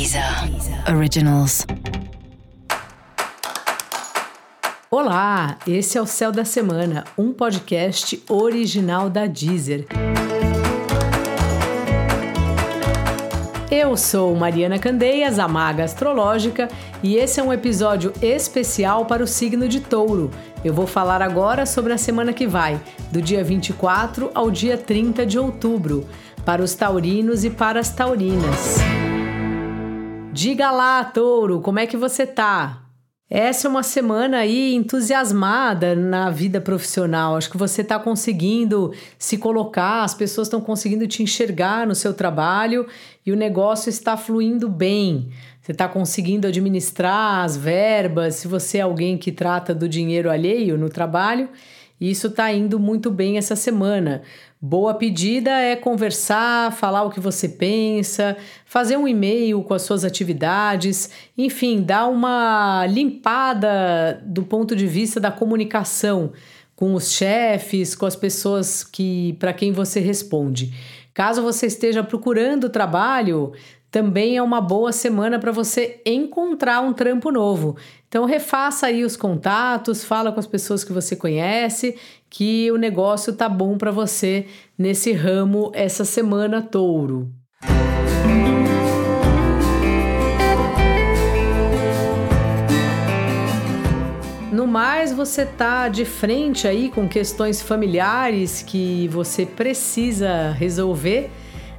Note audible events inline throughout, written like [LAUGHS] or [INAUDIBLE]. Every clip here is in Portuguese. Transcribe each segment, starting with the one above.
Deezer Originals. Olá, esse é o Céu da Semana, um podcast original da Deezer. Eu sou Mariana Candeias, a maga astrológica, e esse é um episódio especial para o signo de Touro. Eu vou falar agora sobre a semana que vai, do dia 24 ao dia 30 de outubro, para os taurinos e para as taurinas. Diga lá, Touro, como é que você tá? Essa é uma semana aí entusiasmada na vida profissional. Acho que você está conseguindo se colocar, as pessoas estão conseguindo te enxergar no seu trabalho e o negócio está fluindo bem. Você está conseguindo administrar as verbas, se você é alguém que trata do dinheiro alheio no trabalho, isso está indo muito bem essa semana. Boa pedida é conversar, falar o que você pensa, fazer um e-mail com as suas atividades, enfim, dar uma limpada do ponto de vista da comunicação com os chefes, com as pessoas que para quem você responde. Caso você esteja procurando trabalho, também é uma boa semana para você encontrar um trampo novo. Então refaça aí os contatos, fala com as pessoas que você conhece, que o negócio tá bom para você nesse ramo essa semana, Touro. No mais, você tá de frente aí com questões familiares que você precisa resolver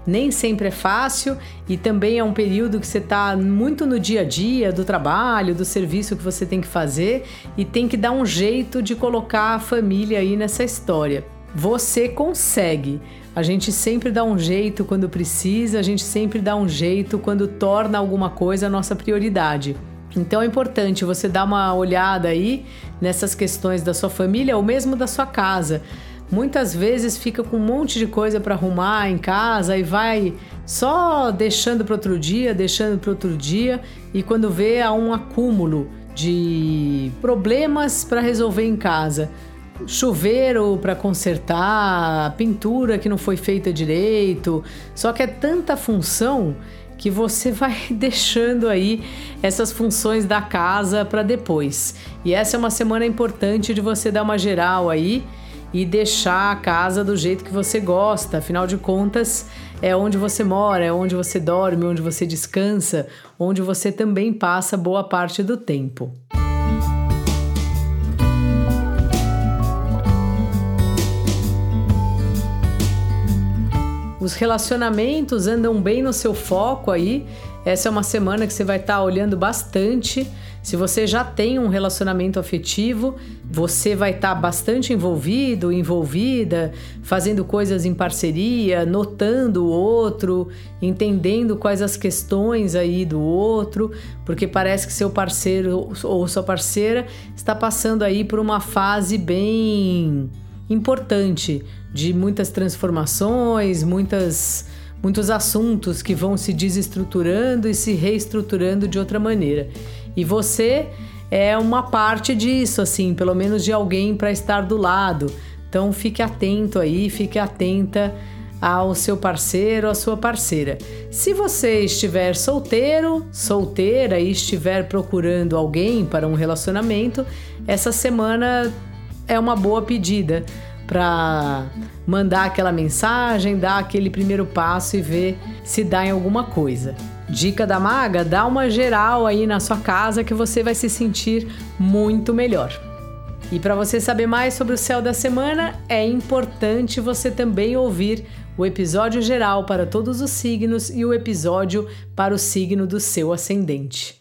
nem sempre é fácil e também é um período que você está muito no dia a dia do trabalho, do serviço que você tem que fazer e tem que dar um jeito de colocar a família aí nessa história. Você consegue. A gente sempre dá um jeito quando precisa, a gente sempre dá um jeito quando torna alguma coisa a nossa prioridade. Então é importante você dar uma olhada aí nessas questões da sua família ou mesmo da sua casa muitas vezes fica com um monte de coisa para arrumar em casa e vai só deixando para outro dia, deixando para outro dia e quando vê há um acúmulo de problemas para resolver em casa. Chuveiro para consertar, pintura que não foi feita direito, só que é tanta função que você [LAUGHS] vai deixando aí essas funções da casa para depois. E essa é uma semana importante de você dar uma geral aí e deixar a casa do jeito que você gosta. Afinal de contas, é onde você mora, é onde você dorme, onde você descansa, onde você também passa boa parte do tempo. Os relacionamentos andam bem no seu foco aí. Essa é uma semana que você vai estar tá olhando bastante se você já tem um relacionamento afetivo, você vai estar tá bastante envolvido, envolvida, fazendo coisas em parceria, notando o outro, entendendo quais as questões aí do outro, porque parece que seu parceiro ou sua parceira está passando aí por uma fase bem importante de muitas transformações, muitas muitos assuntos que vão se desestruturando e se reestruturando de outra maneira. E você é uma parte disso, assim, pelo menos de alguém para estar do lado. Então fique atento aí, fique atenta ao seu parceiro, à sua parceira. Se você estiver solteiro, solteira e estiver procurando alguém para um relacionamento, essa semana é uma boa pedida para mandar aquela mensagem, dar aquele primeiro passo e ver se dá em alguma coisa. Dica da maga: dá uma geral aí na sua casa que você vai se sentir muito melhor. E para você saber mais sobre o céu da semana, é importante você também ouvir o episódio geral para todos os signos e o episódio para o signo do seu ascendente.